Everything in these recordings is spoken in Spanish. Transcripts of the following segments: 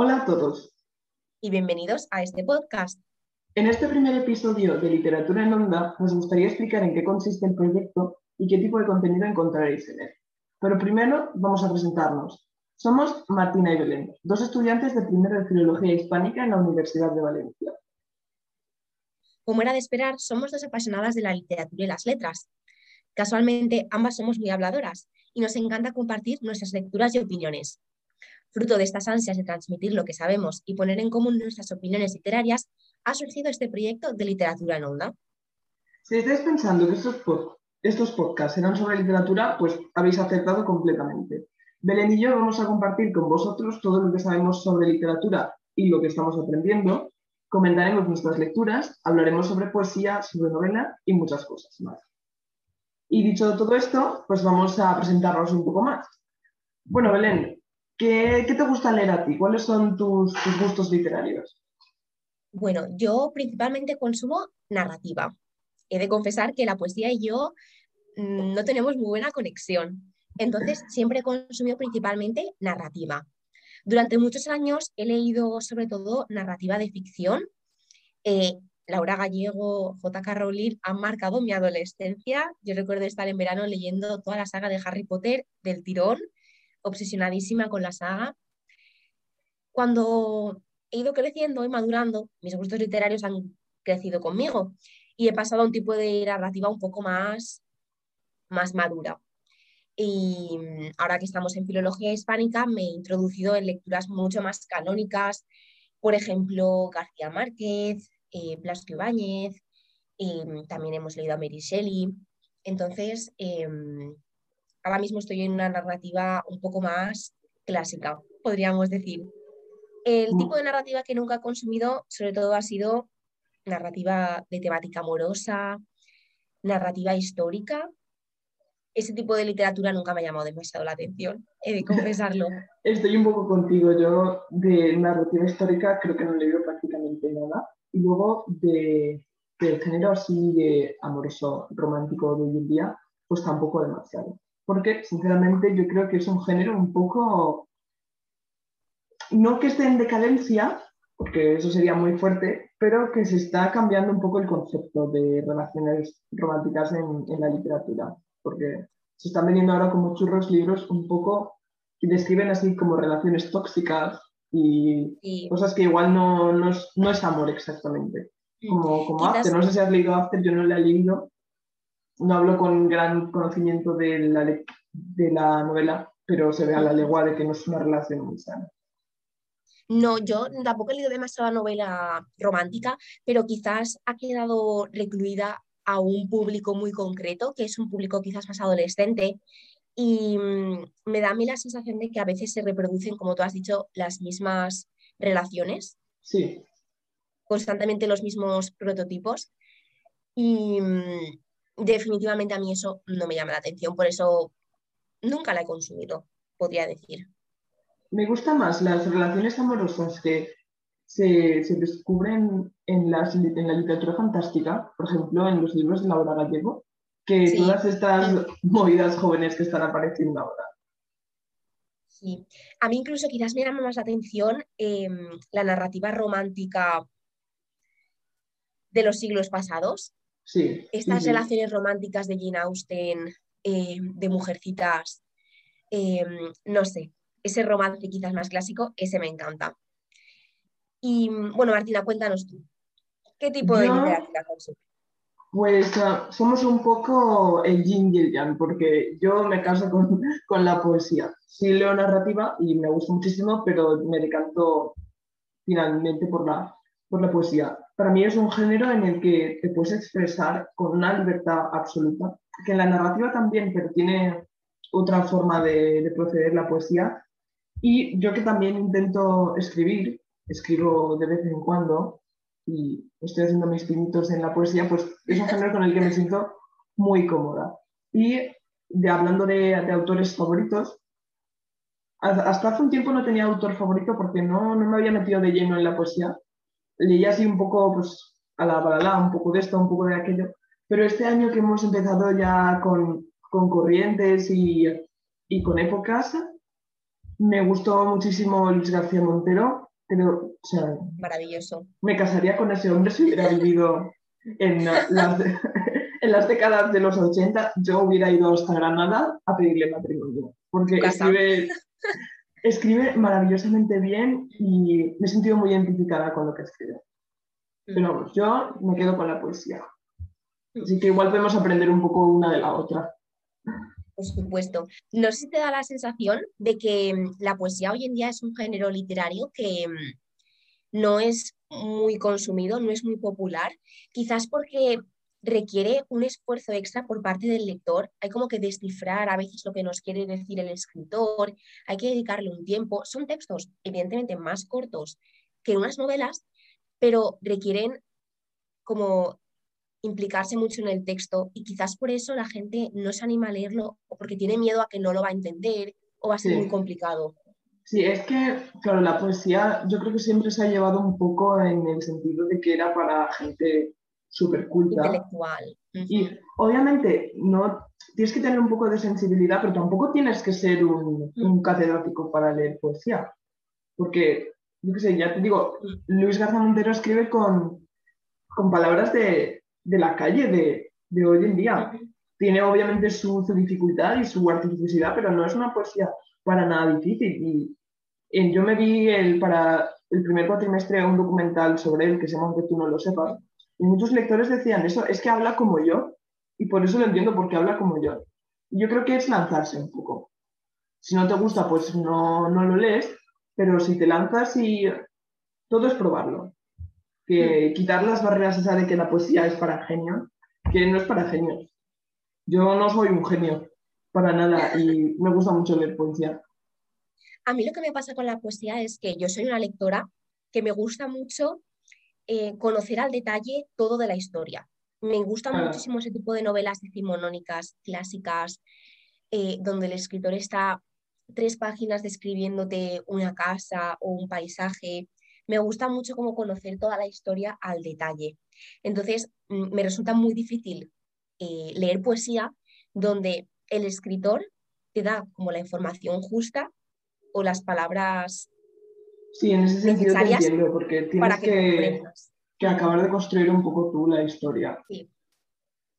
Hola a todos. Y bienvenidos a este podcast. En este primer episodio de Literatura en Onda nos gustaría explicar en qué consiste el proyecto y qué tipo de contenido encontraréis en él. Pero primero vamos a presentarnos. Somos Martina y Belén, dos estudiantes de primero de Filología Hispánica en la Universidad de Valencia. Como era de esperar, somos dos apasionadas de la literatura y las letras. Casualmente, ambas somos muy habladoras y nos encanta compartir nuestras lecturas y opiniones. Fruto de estas ansias de transmitir lo que sabemos y poner en común nuestras opiniones literarias, ha surgido este proyecto de literatura en onda. Si estáis pensando que estos, estos podcasts serán sobre literatura, pues habéis acertado completamente. Belén y yo vamos a compartir con vosotros todo lo que sabemos sobre literatura y lo que estamos aprendiendo. Comentaremos nuestras lecturas, hablaremos sobre poesía, sobre novela y muchas cosas más. Y dicho todo esto, pues vamos a presentarnos un poco más. Bueno, Belén, ¿Qué, te gusta leer a ti? ¿Cuáles son tus, gustos literarios? Bueno, yo principalmente consumo narrativa. He de confesar que la poesía y yo mm, no tenemos muy buena conexión. Entonces, siempre he consumido principalmente narrativa. Durante muchos años he leído sobre todo narrativa de ficción. Eh, Laura Gallego, J.K. Rowling han marcado mi adolescencia. Yo recuerdo estar en verano leyendo toda la saga de Harry Potter del tirón obsesionadísima con la saga. Cuando he ido creciendo y madurando, mis gustos literarios han crecido conmigo y he pasado a un tipo de narrativa un poco más, más madura. Y ahora que estamos en filología hispánica, me he introducido en lecturas mucho más canónicas, por ejemplo, García Márquez, eh, Blasco Ibáñez, eh, también hemos leído a Mary Shelley. Entonces, em, ahora mismo estoy en una narrativa un poco más clásica, podríamos decir. El tipo de narrativa que nunca he consumido, sobre todo, ha sido narrativa de temática amorosa, narrativa histórica. Ese tipo de literatura nunca me ha llamado demasiado la atención, he de confesarlo. Estoy un poco contigo. Yo de narrativa histórica creo que no he leído prácticamente nada. Y luego de, del género así de amoroso romántico de hoy en día, pues tampoco demasiado porque sinceramente yo creo que es un género un poco, no que esté en decadencia, porque eso sería muy fuerte, pero que se está cambiando un poco el concepto de relaciones románticas en, la literatura, porque se están vendiendo ahora como churros libros un poco que describen así como relaciones tóxicas y cosas que igual no, no, es, amor exactamente. Mm. Como, como After, no sé si has leído After, yo no la he leído, no hablo con gran conocimiento de la, de la novela, pero se ve a la legua de que no es una relación muy sana. No, yo tampoco he leído demasiada novela romántica, pero quizás ha quedado recluida a un público muy concreto, que es un público quizás más adolescente, y mm, me da a mí la sensación de que a veces se reproducen, como tú has dicho, las mismas relaciones. Sí. Constantemente los mismos prototipos. Y, mm, definitivamente a mí eso no me llama la atención, por eso nunca la he consumido, podría decir. Me gustan más las relaciones amorosas que se, descubren en, las, en, la literatura fantástica, por ejemplo, en los libros de Laura Gallego, que todas estas movidas jóvenes que están apareciendo ahora. Sí, a mí incluso quizás me llama más la atención em, la narrativa romántica de los siglos pasados, estas relaciones románticas de Jane Austen, eh, de mujercitas, eh, no sé, ese romance quizás más clásico, ese me encanta. Y bueno, Martina, cuéntanos tú, ¿qué tipo de literatura consumes? Pues ah, somos un poco el yin y el yang, porque yo me caso con, con, la poesía. Sí leo narrativa y me gusta muchísimo, pero me decanto finalmente por la, por la poesía. Para mí es un género en el que te puedes expresar con una libertad absoluta, que en la narrativa también, pero tiene otra forma de, proceder la poesía. Y yo que también intento escribir, escribo de vez en cuando y estoy haciendo mis pinitos en la poesía, pues es un género con el que me siento muy cómoda. Y de, hablando de, de autores favoritos, hasta hace un tiempo no tenía autor favorito porque no, no me había metido de lleno en la poesía, leía así un poco, pues, a la balala, un poco de esto, un poco de aquello. Pero este año que hemos empezado ya con, con corrientes y, y, con épocas, me gustó muchísimo Luis García Montero Pero, o sea, Maravilloso. me casaría con ese hombre si hubiera vivido en las, en las décadas de los 80. Yo hubiera ido hasta Granada a pedirle matrimonio. Porque escribe, escribe maravillosamente bien y me he sentido muy identificada con lo que escribe. Mm. Pero yo me quedo con la poesía. Así que igual podemos aprender un poco una de la otra. Por supuesto. No sé si te da la sensación de que mm, la poesía hoy en día es un género literario que mm, no es muy consumido, no es muy popular, quizás porque requiere un esfuerzo extra por parte del lector. Hay como que descifrar a veces lo que nos quiere decir el escritor, hay que dedicarle un tiempo. Son textos evidentemente más cortos que unas novelas, pero requieren como implicarse mucho en el texto y quizás por eso la gente no se anima a leerlo o porque tiene miedo a que no lo va a entender o va a ser Sí. muy complicado. Sí, es que, claro, la poesía yo creo que siempre se ha llevado un poco en el sentido de que era para gente súper culta. Intelectual. Ujú. Y obviamente no tienes que tener un poco de sensibilidad, pero tampoco tienes que ser un, un catedrático para leer poesía. Porque, yo qué sé, ya te digo, Luis García Montero escribe con, con palabras de, de la calle de, de hoy en día. Tiene obviamente su, su dificultad y su artificiosidad, pero no es una poesía para nada difícil. Y, y yo me vi el, para el primer cuatrimestre un documental sobre él que se llama Aunque tú no lo sepas. Y muchos lectores decían eso, es que habla como yo. Y por eso lo entiendo, porque habla como yo. Y yo creo que es lanzarse un poco. Si no te gusta, pues no, no lo lees, pero si te lanzas y todo es probarlo. Que quitar las barreras esa de que la poesía es para genios, que no es para genios. Yo no soy un genio, para nada, y me gusta mucho leer poesía. A mí lo que me pasa con la poesía es que yo soy una lectora que me gusta mucho eh, conocer al detalle todo de la historia. Me gustan Ah. muchísimo ese tipo de novelas decimonónicas, clásicas, eh, donde el escritor está tres páginas describiéndote una casa o un paisaje. Me gusta mucho como conocer toda la historia al detalle. Entonces, mm, me resulta muy difícil eh, leer poesía donde el escritor te da como la información justa o las palabras Sí, en ese sentido te entiendo, porque para tienes que que, que acabar de construir un poco tú la historia. Sí.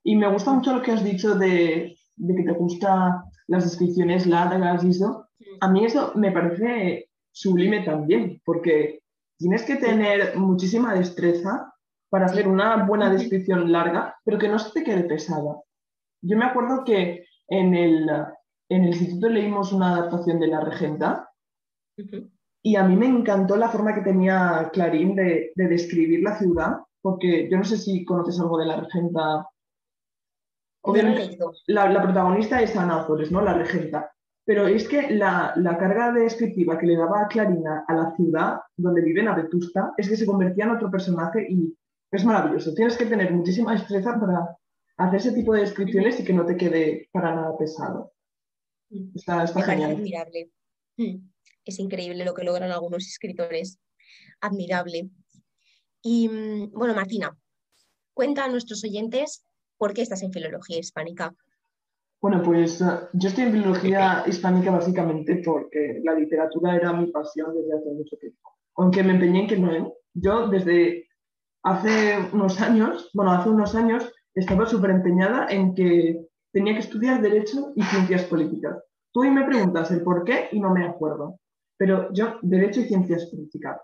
Y me gusta mucho lo que has dicho de, de que te gustan las descripciones largas y eso. A mí eso me parece sublime también, porque tienes que tener muchísima destreza para hacer una buena descripción larga, pero que no se te quede pesada. Yo me acuerdo que en el, en el instituto leímos una adaptación de La Regenta. Y a mí me encantó la forma que tenía Clarín de, de describir la ciudad, porque yo no sé si conoces algo de La Regenta. Obviamente, la, la protagonista es Ana Ozores, ¿no? La regenta. Pero es que la, la carga descriptiva que le daba a Clarina a la ciudad donde vive a Vetusta es que se convertía en otro personaje y es maravilloso. Tienes que tener muchísima destreza para hacer ese tipo de descripciones y que no te quede para nada pesado. Mm. Está, está genial. admirable. Es increíble lo que logran algunos escritores. Admirable. Y mm, bueno, Martina, cuenta a nuestros oyentes por qué estás en filología hispánica. Bueno, pues eh, yo estoy en filología hispánica básicamente porque la literatura era mi pasión desde hace mucho tiempo. Aunque me empeñé en que no. Yo desde hace unos años, bueno, hace unos años estaba súper empeñada en que tenía que estudiar Derecho y Ciencias Políticas. Tú hoy me preguntas el por qué y no me acuerdo. Pero yo, Derecho y Ciencias Políticas.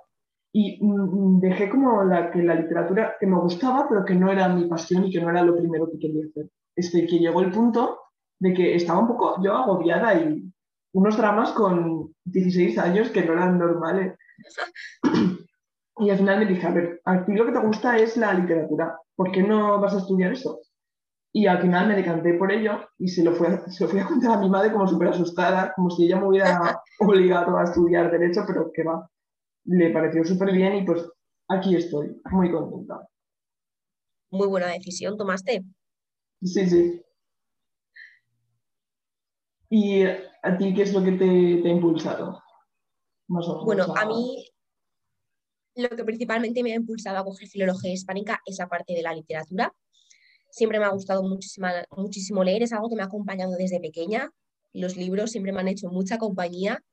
Y mm, dejé como la, que la literatura que me gustaba, pero que no era mi pasión y que no era lo primero que quería hacer. Este, que llegó el punto de que estaba un poco yo agobiada y unos dramas con 16 años que no eran normales. Y al final me dije, a ver, a ti lo que te gusta es la literatura, ¿por qué no vas a estudiar eso? Y al final me decanté por ello y se lo, fue, se lo fui a contar a mi madre como súper asustada, como si ella me hubiera obligado a estudiar Derecho, pero que va. Le pareció súper bien y pues aquí estoy, muy contenta. Muy buena decisión tomaste. Sí, sí. ¿Y a ti qué es lo que te, te ha impulsado? Más o menos, Bueno, a a- mí lo que principalmente me ha impulsado a coger filología hispánica es la parte de la literatura. Siempre me ha gustado muchísima- muchísimo leer, es algo que me ha acompañado desde pequeña. Los libros siempre me han hecho mucha compañía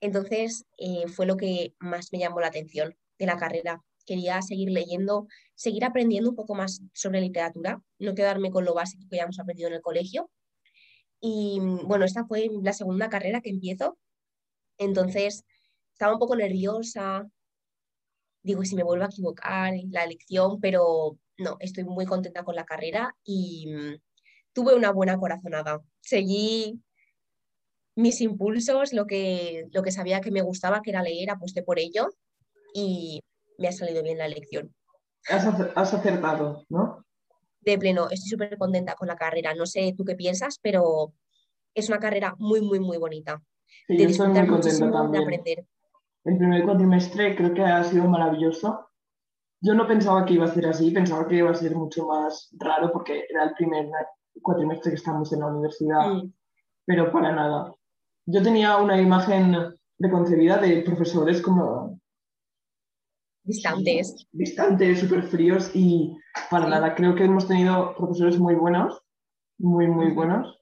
Entonces, eh, fue lo que más me llamó la atención de la carrera. Quería seguir leyendo, seguir aprendiendo un poco más sobre literatura, no quedarme con lo básico que ya hemos aprendido en el colegio. Y bueno, esta fue la segunda carrera que empiezo. Entonces, estaba un poco nerviosa. Digo, si me vuelvo a equivocar la elección, pero no, estoy muy contenta con la carrera y mm, tuve una buena corazonada. Seguí mis impulsos, lo que, lo que sabía que me gustaba, que era leer, aposté por ello y me ha salido bien la elección. Has, acertado, ¿no? De pleno, estoy súper contenta con la carrera. No sé tú qué piensas, pero es una carrera muy, muy, muy bonita. de disfrutar muchísimo, de aprender. El primer cuatrimestre creo que ha sido maravilloso. Yo no pensaba que iba a ser así, pensaba que iba a ser mucho más raro porque era el primer cuatrimestre que estamos en la universidad, mm. pero para nada yo tenía una imagen preconcebida de profesores como distantes. Distantes, súper fríos y para nada, creo que hemos tenido profesores muy buenos, muy, muy buenos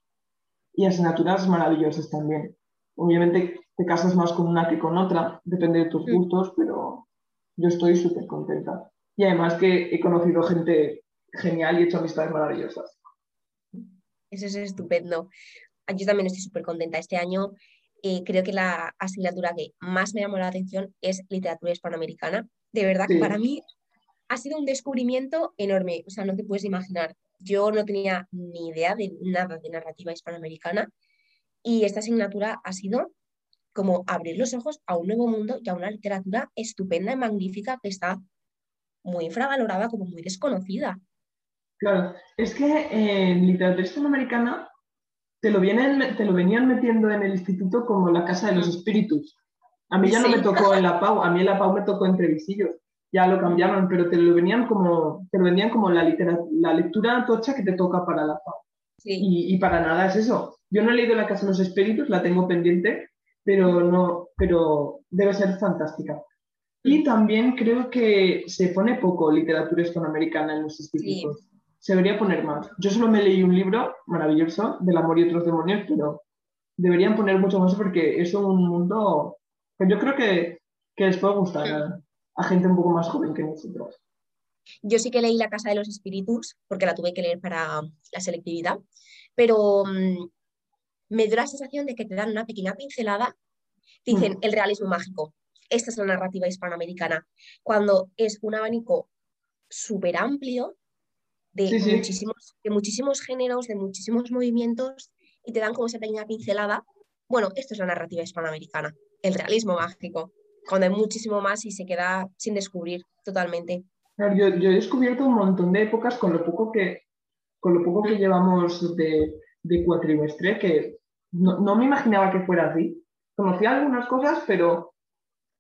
y asignaturas maravillosas también. Obviamente te casas más con una que con otra, depende de tus gustos, pero yo estoy súper contenta. Y además que he conocido gente genial y he hecho amistades maravillosas. Eso es estupendo yo también estoy súper contenta. Este año eh, creo que la asignatura que más me llamó la atención es literatura hispanoamericana. De verdad que para mí ha sido un descubrimiento enorme. O sea, no te puedes imaginar. Yo no tenía ni idea de nada de narrativa hispanoamericana y esta asignatura ha sido como abrir los ojos a un nuevo mundo y a una literatura estupenda y magnífica que está muy infravalorada, como muy desconocida. Claro, es que en eh, literatura hispanoamericana te lo, vienen, te lo venían metiendo en el instituto como la casa de los espíritus. A mí ya no me tocó en la PAU, a mí en la PAU me tocó entre visillos. Ya lo cambiaron, pero te lo venían como, te lo vendían como la, la lectura tocha que te toca para la PAU. Y, y, para nada es eso. Yo no he leído La Casa de los Espíritus, la tengo pendiente, pero, no, pero debe ser fantástica. Y también creo que se pone poco literatura hispanoamericana en los institutos se debería poner más. Yo solo me leí un libro maravilloso del amor y otros demonios, pero deberían poner mucho más porque es un mundo que yo creo que, les puede gustar a, gente un poco más joven que nosotros. Yo sí que leí La Casa de los Espíritus porque la tuve que leer para la selectividad, pero mm, me dio la sensación de que te dan una pequeña pincelada. Dicen mm. el realismo mágico. Esta es la narrativa hispanoamericana. Cuando es un abanico súper amplio de, Muchísimos, de muchísimos géneros, de muchísimos movimientos, y te dan como esa pequeña pincelada. Bueno, esto es la narrativa hispanoamericana, el realismo mágico, cuando hay muchísimo más y se queda sin descubrir totalmente. Yo, yo he descubierto un montón de épocas con lo poco que, con lo poco que mm. llevamos de, de cuatrimestre, que no, me imaginaba que fuera así. Conocía algunas cosas, pero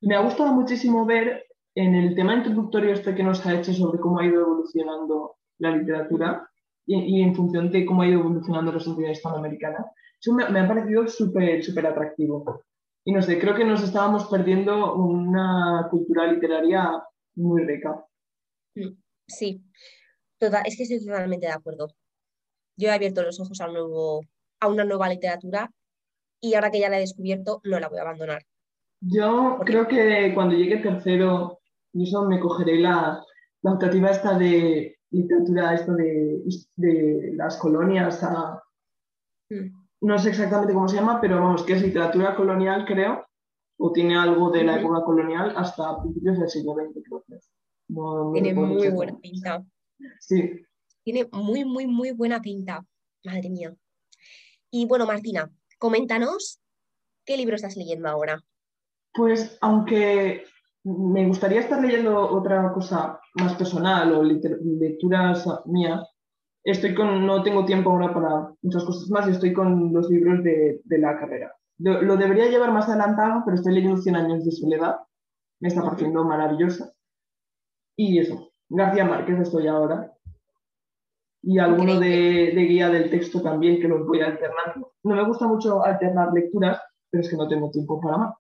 me ha gustado muchísimo ver en el tema introductorio este que nos ha hecho sobre cómo ha ido evolucionando la literatura y, en función de cómo ha ido evolucionando la sociedad hispanoamericana. Eso me, ha parecido súper, súper atractivo. Y no sé, creo que nos estábamos perdiendo una cultura literaria muy rica. Sí, Toda, es que estoy totalmente de acuerdo. Yo he abierto los ojos a, un nuevo, a una nueva literatura y ahora que ya la he descubierto, no la voy a abandonar. Yo creo que cuando llegue tercero, eso me cogeré la, la optativa esta de literatura esto de, de las colonias mm. No sé exactamente cómo se llama, pero vamos, que es literatura colonial, creo, o tiene algo de la época colonial hasta principios del siglo XX, creo que tiene muy buena pinta. Sí. Tiene muy, muy, muy buena pinta. Madre mía. Y bueno, Martina, coméntanos qué libro estás leyendo ahora. Pues aunque me gustaría estar leyendo otra cosa más personal o lecturas mías. Estoy con, no tengo tiempo ahora para muchas cosas más y estoy con los libros de, de la carrera. Lo, debería llevar más adelantado, pero estoy leyendo 100 años de soledad. Me está pareciendo maravillosa. Y eso, García Márquez estoy ahora. Y alguno de, de, guía del texto también que los voy alternando. No me gusta mucho alternar lecturas, pero es que no tengo tiempo para más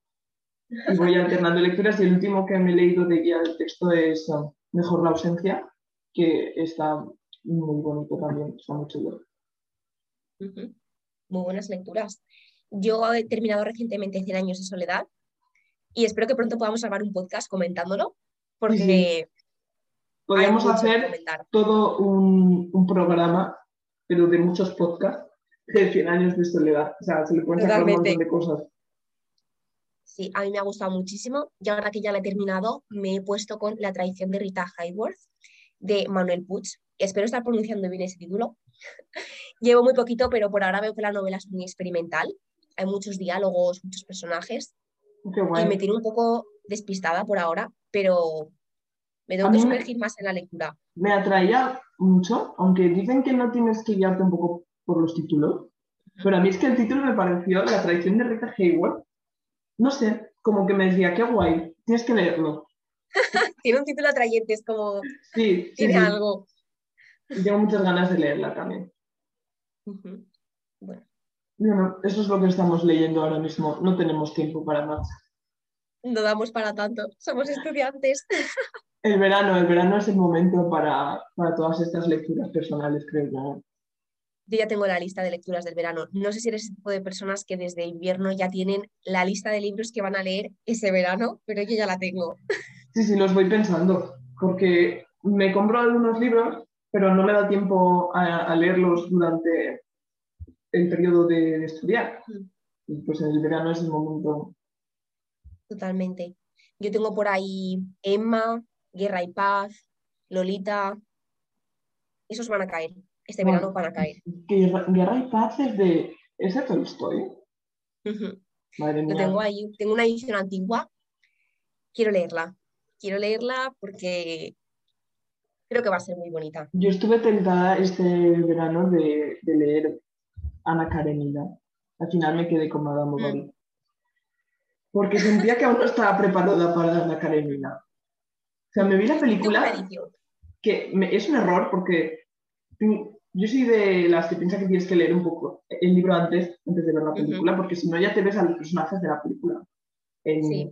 y voy alternando lecturas y el último que me he leído de guía del texto es um, Mejor la ausencia, que está muy bonito también, está muy chulo. Muy buenas lecturas. Yo he terminado recientemente 100 años de soledad y espero que pronto podamos grabar un podcast comentándolo, porque... Podríamos hacer todo un, un, programa, pero de muchos podcasts, de 100 años de soledad. O sea, se le pueden sacar un montón de cosas. Sí, a mí me ha gustado muchísimo y ahora que ya la he terminado, me he puesto con La traición de Rita Hayworth de Manuel Puig. Espero estar pronunciando bien ese título. Llevo muy poquito, pero por ahora veo que la novela es muy experimental. Hay muchos diálogos, muchos personajes. Y me tiene un poco despistada por ahora, pero me tengo que sumergir más en la lectura. Me atraía mucho, aunque dicen que no tienes que guiarte un poco por los títulos, pero a mí es que el título me pareció La traición de Rita Hayworth. No sé, como que me decía, qué guay, tienes que leerlo. tiene un título atrayente, es como. Sí, tiene algo. tengo muchas ganas de leerla también. Bueno. Bueno, eso es lo que estamos leyendo ahora mismo. No tenemos tiempo para más. No damos para tanto. Somos estudiantes. El verano, el verano es el momento para, para todas estas lecturas personales, creo yo. Yo ya tengo la lista de lecturas del verano. No sé si eres ese tipo de personas que desde invierno ya tienen la lista de libros que van a leer ese verano, pero yo ya la tengo. Sí, sí, los voy pensando, porque me compro algunos libros, pero no me da tiempo a, leerlos durante el periodo de, estudiar. Mm. Y pues en el verano es el momento. Totalmente. Yo tengo por ahí Emma, Guerra y Paz, Lolita. Esos van a caer. Este verano van a caer. Guerra, y Paz es de. ¿Es Tolstoy? Madre mía. Lo tengo ahí. Tengo una edición antigua. Quiero leerla quiero leerla porque creo que va a ser muy bonita. Yo estuve tentada este verano de, leer Ana Karenina. Al final me quedé con Madame mm. Bovary. Porque sentía que aún no estaba preparada para Ana Karenina. O sea, me vi la película que es un error porque yo soy de las que piensa que tienes que leer un poco el libro antes, antes de ver la película, porque si no ya te ves a los personajes de la película. sí.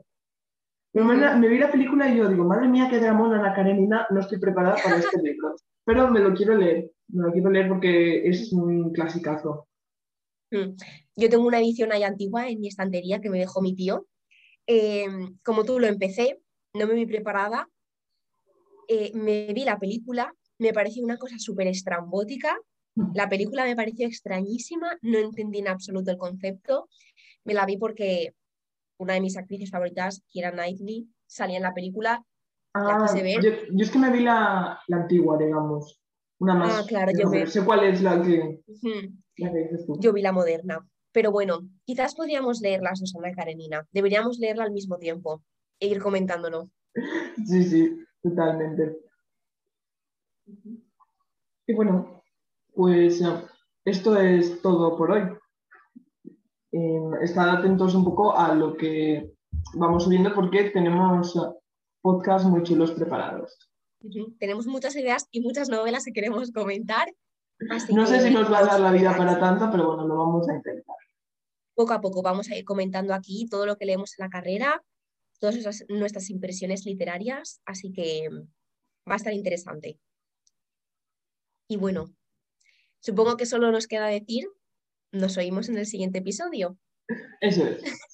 Me, vi la película y yo digo, madre mía, qué dramón Ana Karenina, no estoy preparada para este libro. Pero me lo quiero leer, me lo quiero leer porque es un clasicazo. Mm. Yo tengo una edición ahí antigua en mi estantería que me dejó mi tío. Eh, como tú lo empecé, no me vi preparada. Eh, me vi la película, me pareció una cosa súper estrambótica. Mm. La película me pareció extrañísima, no entendí en absoluto el concepto. Me la vi porque una de mis actrices favoritas, Kira Knightley, salía en la película. Ah, yo, es que me vi la, antigua, digamos. Una más. Ah, claro, yo sé cuál es la que, Yo vi la moderna. Pero bueno, quizás podríamos leer las dos, Ana Karenina. Deberíamos leerla al mismo tiempo e ir comentándolo. Sí, sí, totalmente. Y bueno, pues esto es todo por hoy. Em, estar atentos un poco a lo que vamos subiendo porque tenemos podcasts muy chulos preparados. Tenemos muchas ideas y muchas novelas que queremos comentar. no sé si nos va a dar la vida para tanto, pero bueno, lo vamos a intentar. Poco a poco vamos a ir comentando aquí todo lo que leemos en la carrera, todas nuestras impresiones literarias, así que va a estar interesante. Y bueno, supongo que solo nos queda decir nos oímos en el siguiente episodio. Eso es.